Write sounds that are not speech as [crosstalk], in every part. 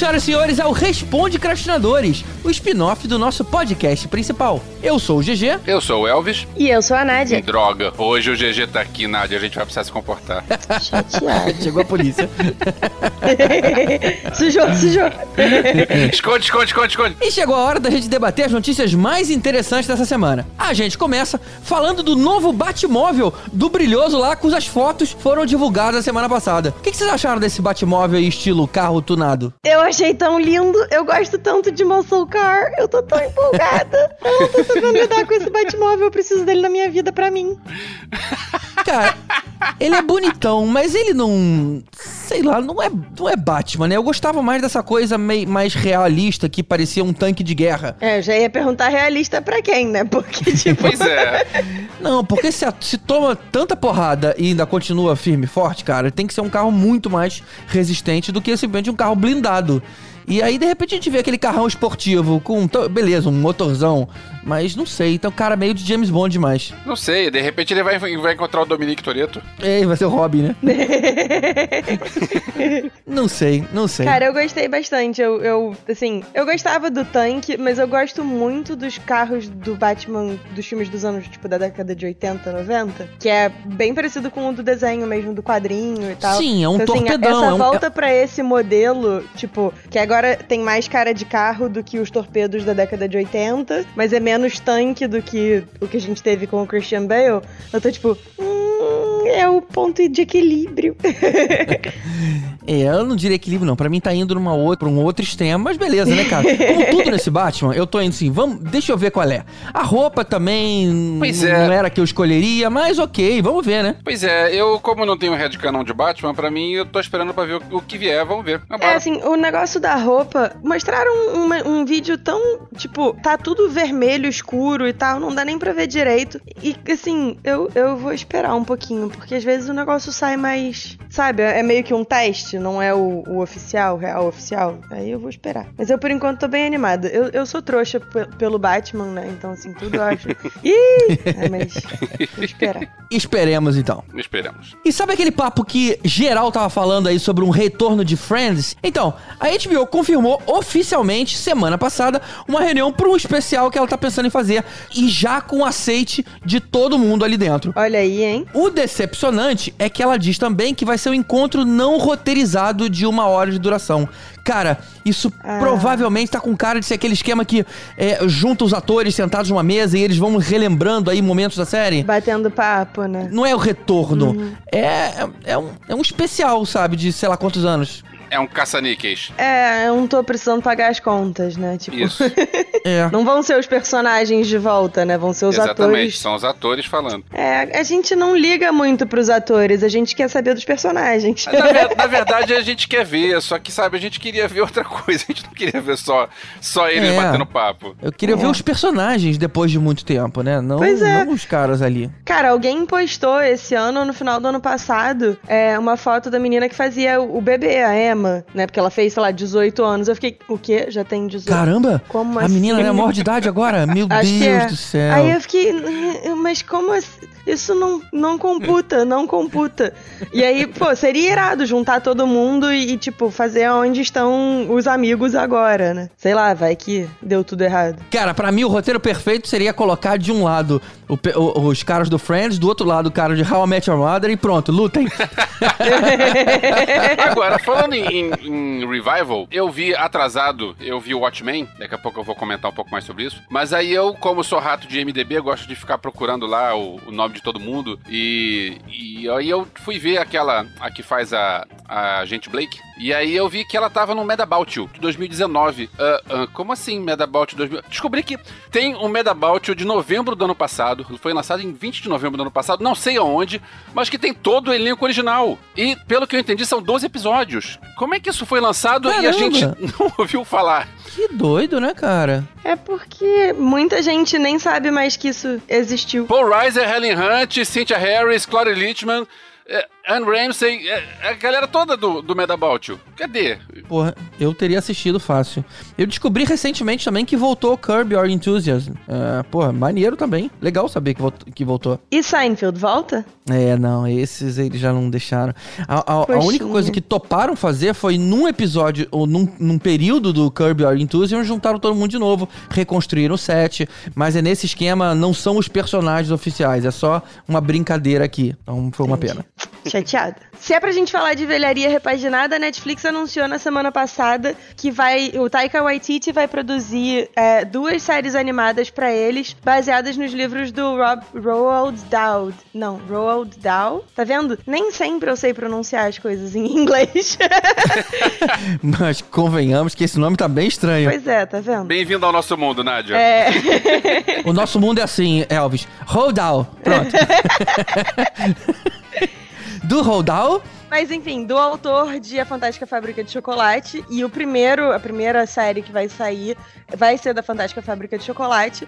Senhoras e senhores, ao Responde Crastinadores, o spin-off do nosso podcast principal. Eu sou o GG. Eu sou o Elvis. E eu sou a Nádia. Droga, hoje o GG tá aqui, Nádia, a gente vai precisar se comportar. Chateado. [laughs] Chegou a polícia. [laughs] sujou, sujou. esconde, esconde, esconde, esconde. E chegou a hora da gente debater as notícias mais interessantes dessa semana. A gente começa falando do novo Batmóvel do Brilhoso lá, cujas fotos foram divulgadas a semana passada. O que, que vocês acharam desse Batmóvel aí, estilo carro tunado? Eu achei tão lindo. Eu gosto tanto de Muscle Car. Eu tô tão empolgada. Eu não tô sabendo lidar com esse Batmóvel. Eu preciso dele na minha vida pra mim. Cara, ele é bonitão, mas ele não. Sei lá, não é, não é Batman, né? Eu gostava mais dessa coisa meio, mais realista que parecia um tanque de guerra. É, eu já ia perguntar realista pra quem, né? Porque, [laughs] tipo. Pois é. Não, porque se, a- se toma tanta porrada e ainda continua firme e forte, cara, tem que ser um carro muito mais resistente do que simplesmente um carro blindado. E aí, de repente, a gente vê aquele carrão esportivo com. Beleza, um motorzão. Mas não sei, então cara meio de James Bond demais. Não sei, de repente ele vai, vai encontrar o Dominique Toretto. Ei, vai ser o Robin, né? [laughs] não sei, não sei. Cara, eu gostei bastante. Eu, eu, assim, eu gostava do tanque, mas eu gosto muito dos carros do Batman dos filmes dos anos, tipo, da década de 80, 90, que é bem parecido com o do desenho mesmo, do quadrinho e tal. Sim, é um Então, assim, torpedão. essa é um- volta pra esse modelo, tipo, que agora tem mais cara de carro do que os torpedos da década de 80, mas é menos tanque do que o que a gente teve com o Christian Bale. Eu tô tipo, hum, é o ponto de equilíbrio. [laughs] É, eu não diria equilíbrio, não. Pra mim tá indo numa outra, pra um outro extremo, mas beleza, né, cara? [laughs] Como tudo nesse Batman, eu tô indo assim, vamos, deixa eu ver qual é. A roupa também Pois não é. era a que eu escolheria, mas ok, vamos ver, né? Pois é, eu, como não tenho headcanon de Batman, pra mim, eu tô esperando pra ver o, o que vier, vamos ver. É, Vambora. assim, o negócio da roupa, mostraram uma- um vídeo tão, tipo, tá tudo vermelho, escuro e tal, não dá nem pra ver direito. E, assim, eu, eu vou esperar um pouquinho, porque às vezes o negócio sai mais, sabe, é meio que um teste, não é o, o oficial, o real oficial. Aí eu vou esperar. Mas eu, por enquanto, tô bem animada. Eu, eu sou trouxa pe- pelo Batman, né, então, assim, tudo eu acho... [laughs] Ih! É, mas vou esperar. Esperemos então. Esperamos. E sabe aquele papo que geral tava falando aí sobre um retorno de Friends? Então, a HBO confirmou oficialmente, semana passada, uma reunião para um especial que ela tá pensando em fazer. E já com aceite de todo mundo ali dentro. Olha aí, hein? O decepcionante é que ela diz também que vai ser um encontro não roteirizado de uma hora de duração. Cara, isso Ah. provavelmente tá com cara de ser aquele esquema que é, junta os atores sentados numa mesa e eles vão relembrando aí momentos da série. Batendo papo, né? Não é o retorno. Uhum. É, é, um, é um especial, sabe? De sei lá quantos anos. É um caça-níqueis. É, eu não tô precisando pagar as contas, né? Tipo, Isso, [laughs] É. não vão ser os personagens de volta, né? Vão ser os exatamente. atores. São os atores falando. É, a gente não liga muito pros atores, a gente quer saber dos personagens. Na, [laughs] na verdade, a gente quer ver, só que, sabe, a gente queria ver outra coisa. [laughs] A gente não queria ver só, só eles É. batendo papo. Eu queria É. ver os personagens depois de muito tempo, né? Não, Pois é. não os caras ali. Cara, alguém postou esse ano, no final do ano passado, é, uma foto da menina que fazia o o bebê, a Emma, né? Porque ela fez, sei lá, 18 anos. Eu fiquei, o quê? Já tem 18? Caramba! Como a assim? menina é maior de idade agora? Meu [laughs] Acho Deus é. do céu. Aí eu fiquei, "Hum, mas como assim? Isso não, não computa, não computa. E aí, pô, seria irado juntar todo mundo e, tipo, fazer onde estão os amigos agora, né? Sei lá, vai que deu tudo errado. Cara, pra mim o roteiro perfeito seria colocar de um lado o o- os caras do Friends, do outro lado o cara de How I Met Your Mother e pronto, lutem. [laughs] [laughs] Agora, falando em, em- em revival, eu vi atrasado, eu vi o Watchmen, daqui a pouco eu vou comentar um pouco mais sobre isso. Mas aí eu, como sou rato de MDB, gosto de ficar procurando lá o, o nome de todo mundo. E, e aí eu fui ver aquela, a que faz a, a gente Blake. E aí eu vi que ela tava no Medabout You, de 2019. Ah, ah, como assim Medabout 2000? Descobri que tem um Medabout de novembro do ano passado. Foi lançado em 20 de novembro do ano passado, não sei aonde, mas que tem todo o elenco original. E, pelo que eu entendi, são 12 episódios. Como é que isso foi lançado e a Caramba! gente [laughs] não ouviu falar? que doido, né, cara? É porque muita gente nem sabe mais que isso existiu. Paul Reiser, Helen Hunt, Cynthia Harris, Clory Lichtman, eh, Anne Ramsey, eh, a galera toda do, do Medabout. Cadê? Porra, eu teria assistido fácil. Eu descobri recentemente também que voltou Curb Your Enthusiasm. É, porra, maneiro também. Legal saber que, volt- que voltou. E Seinfeld volta? É, não, esses eles já não deixaram. A, a- a única coisa que toparam fazer foi num episódio, ou num, num período do Kirby Your Enthusiasm, juntaram todo mundo de novo, reconstruíram o set, mas é nesse esquema, não são os personagens oficiais, é só uma brincadeira aqui. Então foi uma Entendi. pena. Chateada. Se é pra gente falar de velharia repaginada, a Netflix anunciou na semana passada que vai. O Taika Waititi vai produzir é, duas séries animadas pra eles, baseadas nos livros do Rob, Roald Dahl. Não, Roald Dahl. Tá vendo? Nem sempre eu sei pronunciar as coisas em [laughs] inglês. [laughs] Mas convenhamos que esse nome tá bem estranho. pois é, tá vendo? Bem-vindo ao nosso mundo, Nádia. É. O nosso mundo é assim, Elvis. Roldal. Pronto. [laughs] Do Roldal, Mas enfim, do autor de A Fantástica Fábrica de Chocolate. E o primeiro, a primeira série que vai sair vai ser da Fantástica Fábrica de Chocolate.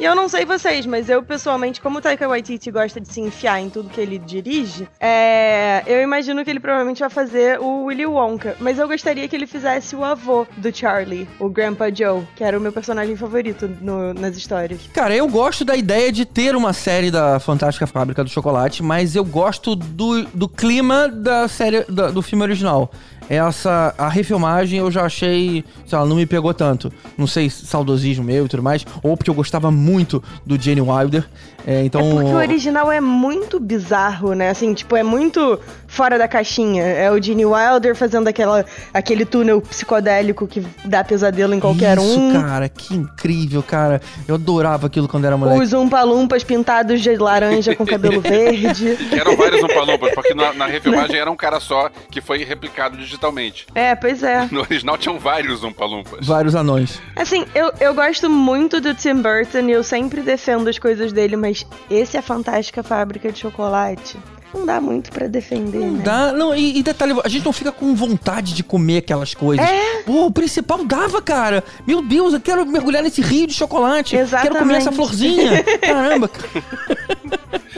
E eu não sei vocês, mas eu pessoalmente, como o Taika Waititi gosta de se enfiar em tudo que ele dirige, é, eu imagino que ele provavelmente vai fazer o Willy Wonka. Mas eu gostaria que ele fizesse o avô do Charlie, o Grandpa Joe, que era o meu personagem favorito no- nas histórias. Cara, eu gosto da ideia de ter uma série da Fantástica Fábrica do Chocolate, mas eu gosto do, do clima da série da- do filme original. Essa a refilmagem eu já achei, sei lá, não me pegou tanto. Não sei, saudosismo meu e tudo mais, ou porque eu gostava muito do Gene Wilder. É, então É porque o original é muito bizarro, né? Assim, tipo, é muito fora da caixinha. É o Gene Wilder fazendo aquela, aquele túnel psicodélico que dá pesadelo em qualquer Isso, um. cara, que incrível, cara. Eu adorava aquilo quando era moleque. Os Umpa-Lumpas pintados de laranja com cabelo [laughs] verde. Eram vários Umpalumpas, porque na, na [laughs] refilmagem era um cara só que foi replicado digitalmente. É, pois é. No original tinham vários Umpalumpas. Vários anões. Assim, eu, eu gosto muito do Tim Burton e eu sempre defendo as coisas dele, mas esse é a fantástica fábrica de chocolate. Não dá muito pra defender, Não né? dá, não, e, e detalhe, a gente não fica com vontade de comer aquelas coisas. É. Pô, o principal dava, cara. Meu Deus, eu quero mergulhar nesse rio de chocolate. Quero comer essa Exatamente. florzinha. [laughs] Caramba.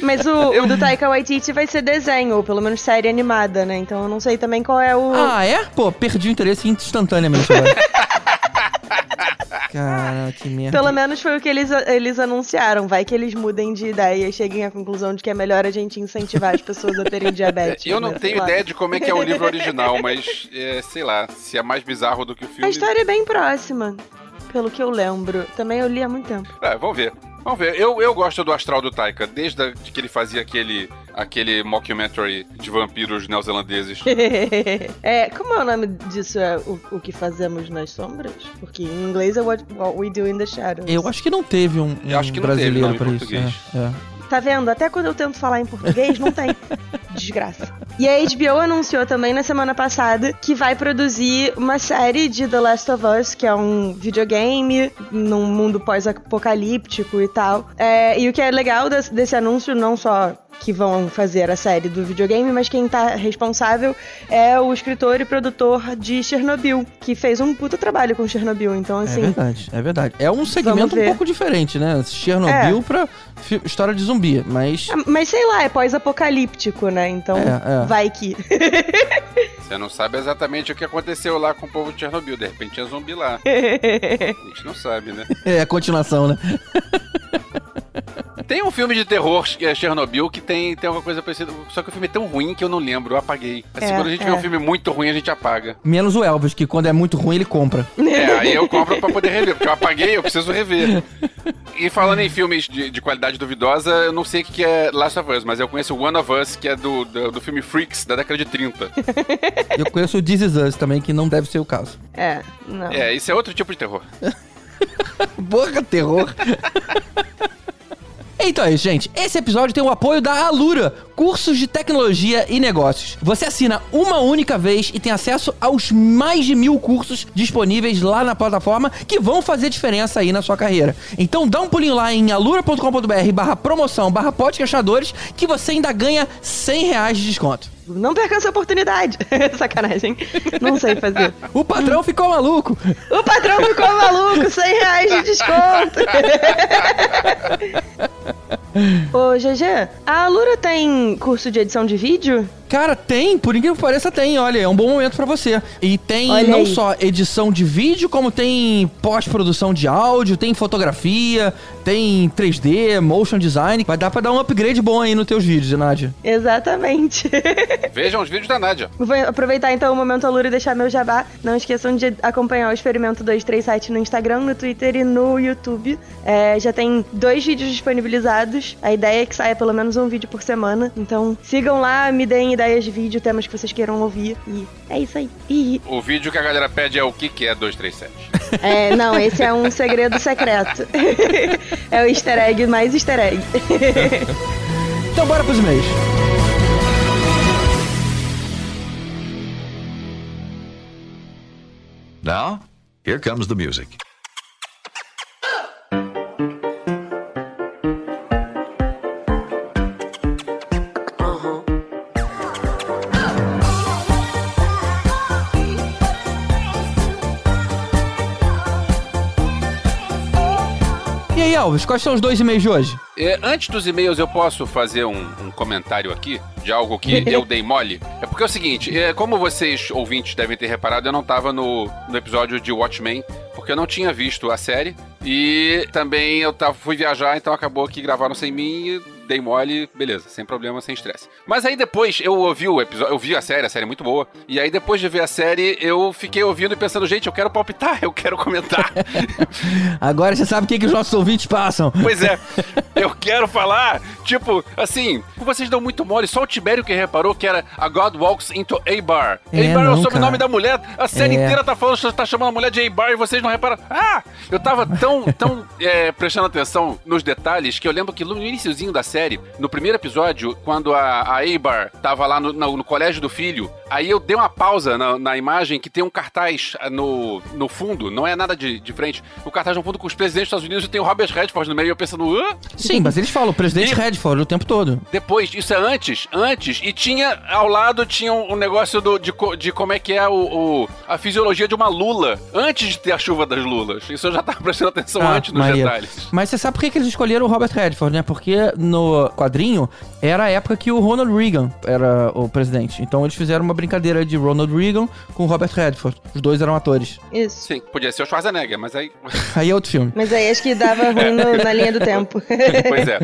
Mas o, [laughs] o do Taika Waititi vai ser desenho, ou pelo menos série animada, né? Então eu não sei também qual é o. Ah, é? Pô, perdi o interesse instantaneamente agora. [laughs] Cara, que merda. Pelo menos foi o que eles, eles anunciaram. Vai que eles mudem de ideia e cheguem à conclusão de que é melhor a gente incentivar as pessoas a terem [laughs] diabetes. Eu não né? tenho ideia de como é que é o livro original, mas é, sei lá, se é mais bizarro do que o A filme. história é bem próxima, pelo que eu lembro. Também eu li há muito tempo. É, vamos ver. Vamos ver. Eu, eu gosto do astral do Taika, desde a- que ele fazia aquele, aquele mockumentary de vampiros neozelandeses. [laughs] é, como é o nome disso? É o, o que fazemos nas sombras? Porque em inglês é what, what we do in the shadows. Eu acho que não teve um, Eu acho um que não teve, brasileiro não, em pra isso. É, é. Tá vendo? Até quando eu tento falar em português, não tem. [laughs] Desgraça. E a HBO anunciou também na semana passada que vai produzir uma série de The Last of Us, que é um videogame num mundo pós-apocalíptico e tal. É, e o que é legal des- desse anúncio, não só que vão fazer a série do videogame, mas quem tá responsável é o escritor e produtor de Chernobyl, que fez um puta trabalho com Chernobyl. Então, É assim, verdade, é verdade. É um segmento um pouco diferente, né? Chernobyl É. pra história de zumbi, mas. Ah, Mas sei lá, é pós-apocalíptico, né? Então É, é. vai que. [laughs] Você não sabe exatamente o que aconteceu lá com o povo de Chernobyl. De repente tinha zumbi lá. [laughs] A gente não sabe, né? [laughs] É a continuação, né? Tem um filme de terror, que é Chernobyl, que tem, tem alguma coisa parecida. Só que o filme é tão ruim que eu não lembro, eu apaguei. Assim, É, quando a gente vê é. um filme muito ruim, a gente apaga. Menos o Elvis, que quando é muito ruim ele compra. É, aí eu compro pra poder rever, porque eu apaguei, eu preciso rever. E falando em filmes de, de qualidade duvidosa, eu não sei o que é Last of Us, mas eu conheço One of Us, que é do, do, do filme Freaks, da década de 30. [laughs] Eu conheço o This Is Us também, que não deve ser o caso. É, não. É, isso é outro tipo de terror. [laughs] Porra, terror. [laughs] Então é isso, gente. Esse episódio tem o apoio da Alura, cursos de tecnologia e negócios. Você assina uma única vez e tem acesso aos mais de mil cursos disponíveis lá na plataforma que vão fazer diferença aí na sua carreira. Então dá um pulinho lá em alura.com.br barra promoção barra podcastadores que você ainda ganha 100 reais de desconto. Não perca essa oportunidade. [laughs] Sacanagem. Não sei fazer. O patrão ficou maluco. O patrão ficou maluco, 100 reais de desconto. [laughs] Ô, GG, a Alura tem curso de edição de vídeo? Cara, tem, por incrível que pareça, tem. Olha, é um bom momento pra você. E tem Olha não aí. só edição de vídeo, como tem pós-produção de áudio, tem fotografia, tem 3D, motion design. Vai dar pra dar um upgrade bom aí nos teus vídeos, Nádia. Exatamente. [laughs] Vejam os vídeos da Nádia. Vou aproveitar então o momento Alura e deixar meu jabá. Não esqueçam de acompanhar o Experimento 237 no Instagram, no Twitter e no YouTube. É, já tem dois vídeos disponibilizados. A ideia é que saia pelo menos um vídeo por semana. Então sigam lá, me deem ideias de vídeo, temas que vocês queiram ouvir. E é isso aí. Ih, O vídeo que a galera pede é o que, que é 237. [laughs] é, não, esse é um segredo secreto. [laughs] é o easter egg mais easter egg. [laughs] Então bora pros e-mails. Now, here comes the music. Aí, Alves, quais são os dois e-mails de hoje? É, antes dos e-mails, eu posso fazer um, um comentário aqui de algo que eu [laughs] dei mole? É porque é o seguinte, é, como vocês, ouvintes, devem ter reparado, eu não tava no, no episódio de Watchmen, porque eu não tinha visto a série. E também eu tava, fui viajar, então acabou que gravaram sem mim e dei mole, beleza, sem problema, sem estresse. Mas aí depois eu ouvi o episódio, eu vi a série, a série é muito boa. E aí depois de ver a série, eu fiquei ouvindo e pensando, gente, eu quero palpitar, [laughs] eu quero comentar. [laughs] Agora você sabe o que, que os nossos ouvintes passam. Pois é, [laughs] eu quero falar, tipo, assim, vocês dão muito mole, só o Tibério que reparou que era a God Walks into a Bar. É, A Bar é o sobrenome da mulher, a série É. inteira tá falando, tá chamando a mulher de A Bar e vocês não reparam. Ah, eu tava tão, tão é, prestando atenção nos detalhes que eu lembro que no iniciozinho da série, no primeiro episódio, quando a, a A Bar tava lá no, no- no colégio do filho, aí eu dei uma pausa na, na imagem que tem um cartaz no, no fundo, não é nada de, de frente, o cartaz no fundo com os presidentes dos Estados Unidos e tem o Robert Redford no meio e eu pensando, hã? Sim, mas eles falam, o presidente E- Redford o tempo todo. Depois, isso é antes, antes, e tinha ao lado tinha um, um negócio do, de, de como é que é o, o- a fisiologia de uma lula, antes de ter a chuva das lulas. Isso eu já tava prestando atenção Ah, antes nos maneiro. detalhes. Mas você sabe por que, que eles escolheram o Robert Redford, né? Porque no quadrinho era a época que o Ronald Reagan era o presidente. Então eles fizeram uma brincadeira de Ronald Reagan com o Robert Redford. Os dois eram atores. Isso. Sim, podia ser o Schwarzenegger, mas aí. [laughs] Aí é outro filme. Mas aí acho que dava ruim no- na linha do tempo. [laughs] [laughs] pois é.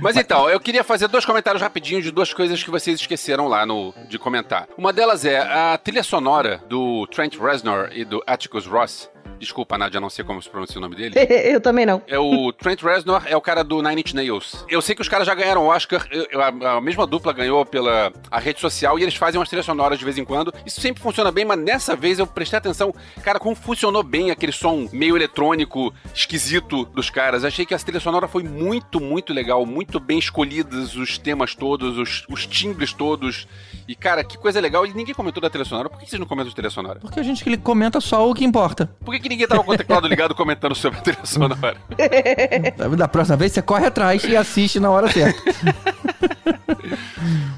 Mas então, eu queria fazer dois comentários rapidinhos de duas coisas que vocês esqueceram lá no, de comentar. Uma delas é a trilha sonora do Trent Reznor e do Atticus Ross. Desculpa, Nadia, não sei como se pronuncia o nome dele. [laughs] eu também não. É o Trent Reznor, é o cara do Nine Inch Nails. Eu sei que os caras já ganharam o Oscar, eu- eu- a, a mesma dupla ganhou pela a rede social e eles fazem umas trilhas sonoras de vez em quando. Isso sempre funciona bem, mas nessa vez eu prestei atenção, cara, como funcionou bem aquele som meio eletrônico, esquisito dos caras. Achei que a trilha sonora foi muito, muito legal, muito bem escolhidas, os temas todos, os, os timbres todos. E, cara, que coisa legal. E ninguém comentou da trilha sonora. Por que vocês não comentam de trilha sonora? Porque a gente que ele comenta só o que importa. Por que, que ninguém tava com o teclado ligado comentando sobre a trilha sonora? Da próxima vez você corre atrás e assiste na hora certa.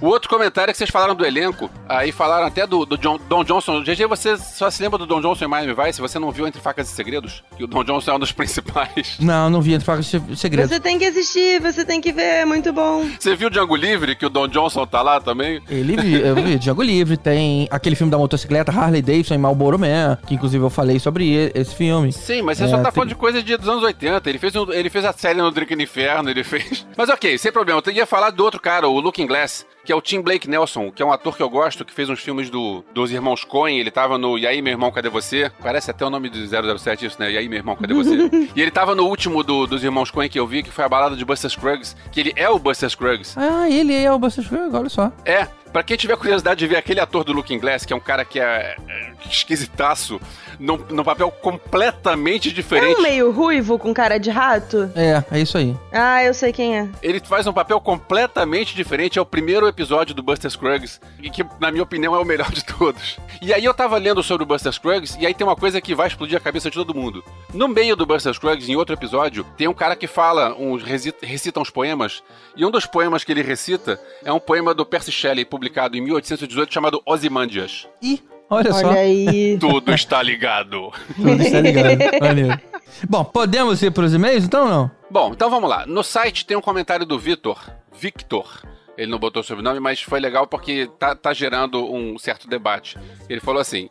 O outro comentário é que vocês falaram do elenco, aí falaram até do, do John- Don Johnson. GG, você só se lembra do Don Johnson em Miami Vice? Você não viu Entre Facas e Segredos? Que o Don Johnson é um dos [laughs] principais. não, não vi entre facas e segredos. Você tem que assistir, você tem que ver, é muito bom. Você viu Django Livre, que o Don Johnson tá lá também? Ele vi, eu vi Django Livre, tem aquele filme da motocicleta Harley Davidson e Marlboro Man, que inclusive eu falei sobre e- esse filme. Sim, mas você É, só tá falando de coisa de, dos anos 80. Ele fez, um- ele fez a série no Drink no Inferno, ele fez. [laughs] Mas ok, sem problema. Eu ia falar do outro cara, o Looking Glass, que é o Tim Blake Nelson, que é um ator que eu gosto, que fez uns filmes do, dos irmãos Coen. Ele tava no E aí, meu irmão, cadê você? Parece até o nome do 007 isso, né? E aí, meu irmão, cadê você? [laughs] e ele tava no último do- dos irmãos Coen que eu vi, que foi a balada de Buster Scruggs, que ele é o Buster Scruggs. Ah, ele é o Buster Scruggs, olha só. É, pra quem tiver curiosidade de ver aquele ator do Looking Glass, que é um cara que é, é esquisitaço, num, num papel completamente É diferente. um meio ruivo com cara de rato? É, é isso aí. Ah, eu sei quem é. Ele faz um papel completamente diferente. É o primeiro episódio do Buster Scruggs, e que, na minha opinião, é o melhor de todos. E aí eu tava lendo sobre o Buster Scruggs, e aí tem uma coisa que vai explodir a cabeça de todo mundo. No meio do Buster Scruggs, em outro episódio, tem um cara que fala, uns, recita, recita uns poemas, e um dos poemas que ele recita é um poema do Percy Shelley, publicado em 1818, chamado Ozymandias. Ih, olha, só. Olha aí. [laughs] Tudo está ligado. Tudo está ligado. [laughs] Bom, podemos ir pros e-mails então ou não? Bom, então vamos lá. No site tem um comentário do Vitor, Victor, ele não botou sobrenome, mas foi legal porque tá, tá gerando um certo debate. Ele falou assim: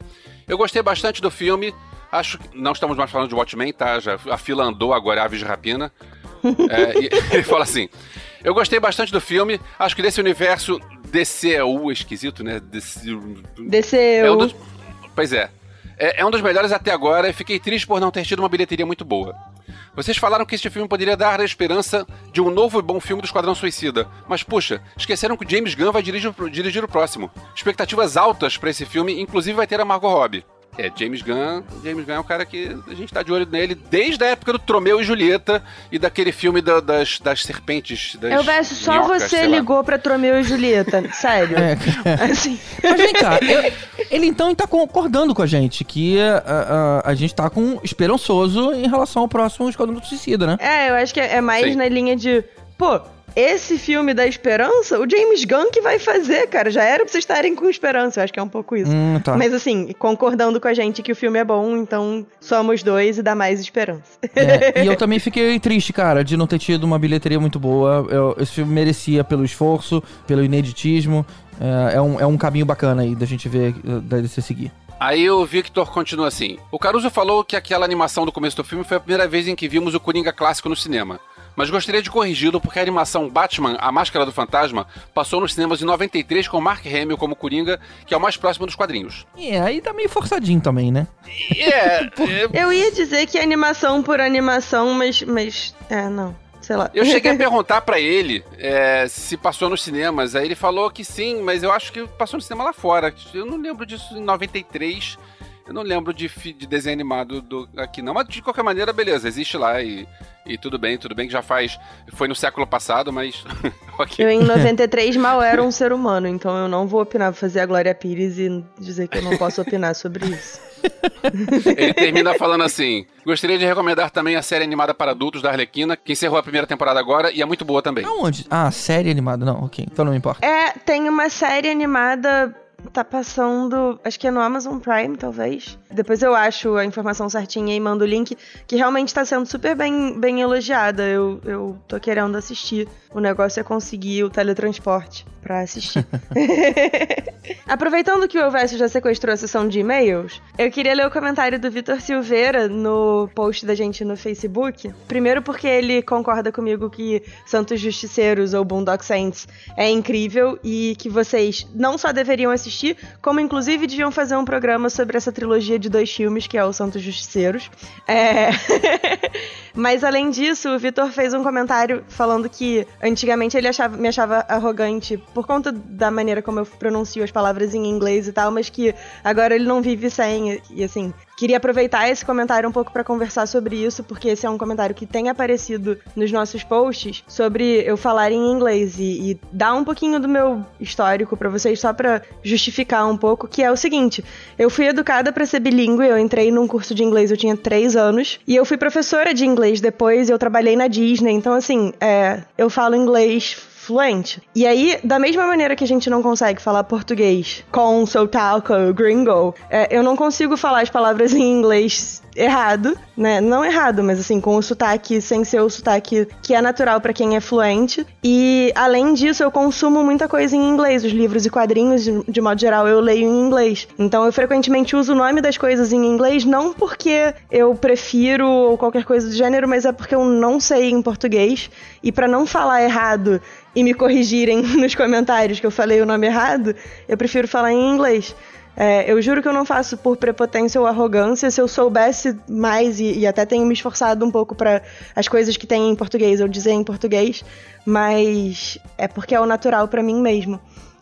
Eu gostei bastante do filme. Acho que. Não estamos mais falando de Watchmen, tá? Já, a fila andou agora, é Aves de Rapina. [laughs] é, ele fala assim: Eu gostei bastante do filme. Acho que desse universo DCU esquisito, né? DCU. É um dos, pois é. é. É um dos melhores até agora e fiquei triste por não ter tido uma bilheteria muito boa. Vocês falaram que este filme poderia dar a esperança de um novo e bom filme do Esquadrão Suicida. Mas, puxa, esqueceram que o James Gunn vai dirigir, dirigir o próximo. Expectativas altas para esse filme, inclusive vai ter a Margot Robbie. É, James Gunn. James Gunn é um cara que a gente tá de olho nele desde a época do Tromeu e Julieta e daquele filme da, das, das serpentes. Das eu vejo, só minhocas, você ligou pra Tromeu e Julieta. [laughs] Sério. É. Assim. Mas vem cá, eu, ele então tá concordando com a gente que a, a, a, gente tá com esperançoso em relação ao próximo Esquadrão do Suicida, né? É, eu acho que é mais Sim. na linha de. Pô, esse filme da esperança, o James Gunn que vai fazer, cara. Já era pra vocês estarem com esperança. Eu acho que é um pouco isso. Hum, tá. Mas assim, concordando com a gente que o filme é bom, então somos dois e dá mais esperança. É, e eu também fiquei triste, cara, de não ter tido uma bilheteria muito boa. Eu, esse filme merecia pelo esforço, pelo ineditismo. É, é, um, é um caminho bacana aí da gente ver, da DC seguir. Aí o Victor continua assim: O Caruso falou que aquela animação do começo do filme foi a primeira vez em que vimos o Coringa clássico no cinema mas gostaria de corrigi-lo porque a animação Batman, A Máscara do Fantasma, passou nos cinemas em 93 com Mark Hamill como Coringa, que é o mais próximo dos quadrinhos. É, aí tá meio forçadinho também, né? [laughs] É. Eu ia dizer que é animação por animação, mas. mas é, não. Sei lá. Eu cheguei a [laughs] perguntar para ele é, se passou nos cinemas. Aí ele falou que sim, mas eu acho que passou no cinema lá fora. Eu não lembro disso em 93. Eu não lembro de, de desenho animado do, aqui não, mas de qualquer maneira, beleza, existe lá e, e tudo bem, tudo bem que já faz. Foi no século passado, mas. [laughs] okay. Eu em 93 mal era um ser humano, então eu não vou opinar, vou fazer a Glória Pires e dizer que eu não posso opinar sobre isso. [laughs] Ele termina falando assim: Gostaria de recomendar também a série animada para adultos da Arlequina, que encerrou a primeira temporada agora e é muito boa também. Aonde? Ah, série animada, não, ok, então não me importa. É, tem uma série animada Tá passando, acho que é no Amazon Prime, talvez. Depois eu acho a informação certinha e mando o link, que realmente tá sendo super bem, bem elogiada. Eu, eu tô querendo assistir. O negócio é conseguir o teletransporte para assistir. [laughs] Aproveitando que o Elvésio já sequestrou a sessão de e-mails, eu queria ler o comentário do Vitor Silveira no post da gente no Facebook. Primeiro porque ele concorda comigo que Santos Justiceiros ou Boondock Saints é incrível e que vocês não só deveriam assistir, como inclusive deviam fazer um programa sobre essa trilogia de dois filmes, que é o Santos Justiceiros. É... [laughs] Mas além disso, o Vitor fez um comentário falando que antigamente ele achava, me achava arrogante por conta da maneira como eu pronuncio as palavras em inglês e tal, mas que agora ele não vive sem. E assim, Queria aproveitar esse comentário um pouco para conversar sobre isso, porque esse é um comentário que tem aparecido nos nossos posts sobre eu falar em inglês e, e dar um pouquinho do meu histórico para vocês só para justificar um pouco, que é o seguinte: eu fui educada para ser bilíngue, eu entrei num curso de inglês, eu tinha três anos e eu fui professora de inglês depois, eu trabalhei na Disney, então assim, é, eu falo inglês fluente. E aí, da mesma maneira que a gente não consegue falar português com sotaque gringo, é, eu não consigo falar as palavras em inglês errado, né? Não errado, mas assim, com o sotaque sem ser o sotaque que é natural para quem é fluente. E além disso, eu consumo muita coisa em inglês. Os livros e quadrinhos, de, modo geral, eu leio em inglês. Então eu frequentemente uso o nome das coisas em inglês, não porque eu prefiro ou qualquer coisa do gênero, mas é porque eu não sei em português. E para não falar errado e me corrigirem [laughs] nos comentários que eu falei o nome errado, eu prefiro falar em inglês. É, eu juro que eu não faço por prepotência ou arrogância. Se eu soubesse mais e, e até tenho me esforçado um pouco para as coisas que tem em português eu dizer em português, mas é porque é o natural para mim mesmo.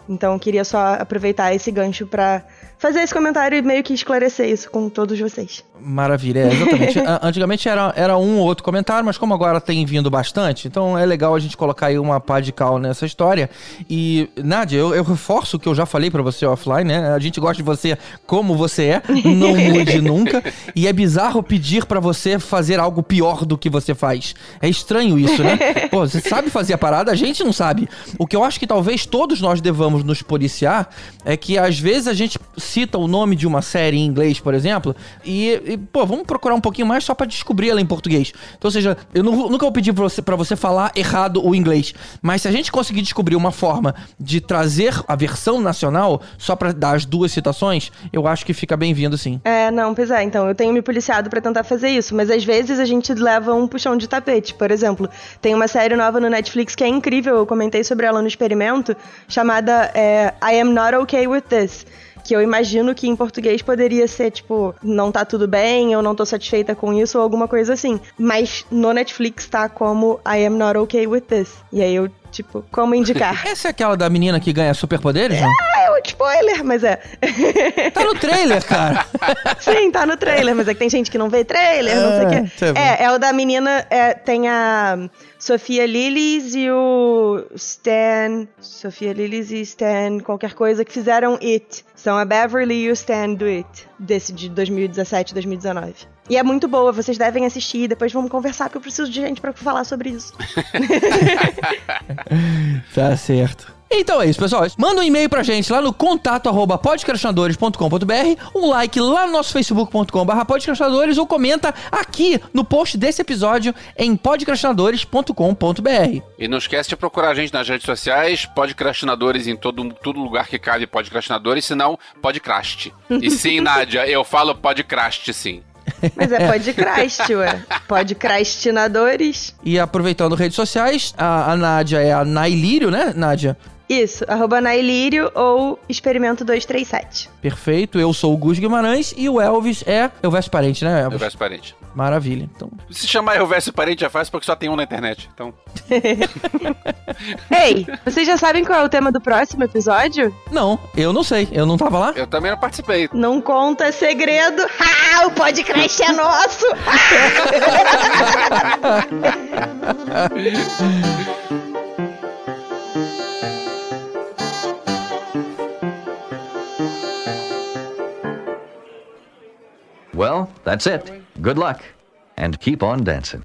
Então queria só aproveitar esse gancho para fazer esse comentário e meio que esclarecer isso com todos vocês. Maravilha, é, exatamente. [laughs] Antigamente era, era um ou outro comentário, mas como agora tem vindo bastante, então é legal a gente colocar aí uma pá de cal nessa história. E, Nádia, eu, eu reforço o que eu já falei para você offline, né? A gente gosta de você como você é, não mude [laughs] nunca. E é bizarro pedir para você fazer algo pior do que você faz. É estranho isso, né? [laughs] Pô, você sabe fazer a parada, a gente não sabe. O que eu acho que talvez todos nós devamos nos policiar é que às vezes a gente cita o nome de uma série em inglês, por exemplo, e, e, pô, vamos procurar um pouquinho mais só pra descobrir ela em português. Então, ou seja, eu não- nunca vou pedir pra você, pra você falar errado o inglês, mas se a gente conseguir descobrir uma forma de trazer a versão nacional, só pra dar as duas citações, eu acho que fica bem-vindo sim. É, não, pois é, então eu tenho me policiado pra tentar fazer isso, mas às vezes a gente leva um puxão de tapete. Por exemplo, tem uma série nova no Netflix que é incrível, eu comentei sobre ela no experimento, chamada é, I Am Not Okay With This. Que eu imagino que em português poderia ser, tipo, não tá tudo bem, eu não tô satisfeita com isso, ou alguma coisa assim. Mas no Netflix tá como I am not okay with this. E aí eu, tipo, como indicar? [laughs] Essa é aquela da menina que ganha superpoderes, ah, é um spoiler, mas é. [laughs] Tá no trailer, cara. [laughs] Sim, tá no trailer, mas é que tem gente que não vê trailer, não sei o É, quê. tá. É, é o da menina, é, tem a Sofia Lillis e o Stan. Sofia Lillis e Stan, qualquer coisa, que fizeram It. São a Beverly e o Stan do It, desse de 2017, 2019. E é muito boa, vocês devem assistir, depois vamos conversar, porque eu preciso de gente pra falar sobre isso. [laughs] Tá certo. Então é isso, pessoal. Manda um e-mail pra gente lá no contato arroba um like lá no nosso facebook.com.br podcastinadores ou comenta aqui no post desse episódio em podcastinadores.com.br. E não esquece de procurar a gente nas redes sociais, podcrastinadores em todo, todo lugar que cabe podcrastinadores, senão podcrast. E sim, [laughs] Nádia, eu falo podcrast sim. [laughs] Mas é podcast, ué. Podcastinadores. E aproveitando redes sociais, a, a Nádia é a Nailírio, né, Nádia? Isso, arroba Nailírio ou Experimento 237. Perfeito. Eu sou o Gus Guimarães e o Elvis é Elvis Parente, né, Elvis? Elvis Parente. Maravilha. Então, Se chamar Elvis Parente é fácil porque só tem um na internet. Então, [laughs] Ei, vocês já sabem qual é o tema do próximo episódio? não, eu não sei. Eu não tava lá. eu também não participei. Não conta é segredo. [laughs] Ah, o podcast é nosso. Well, that's it. Good luck. And keep on dancing.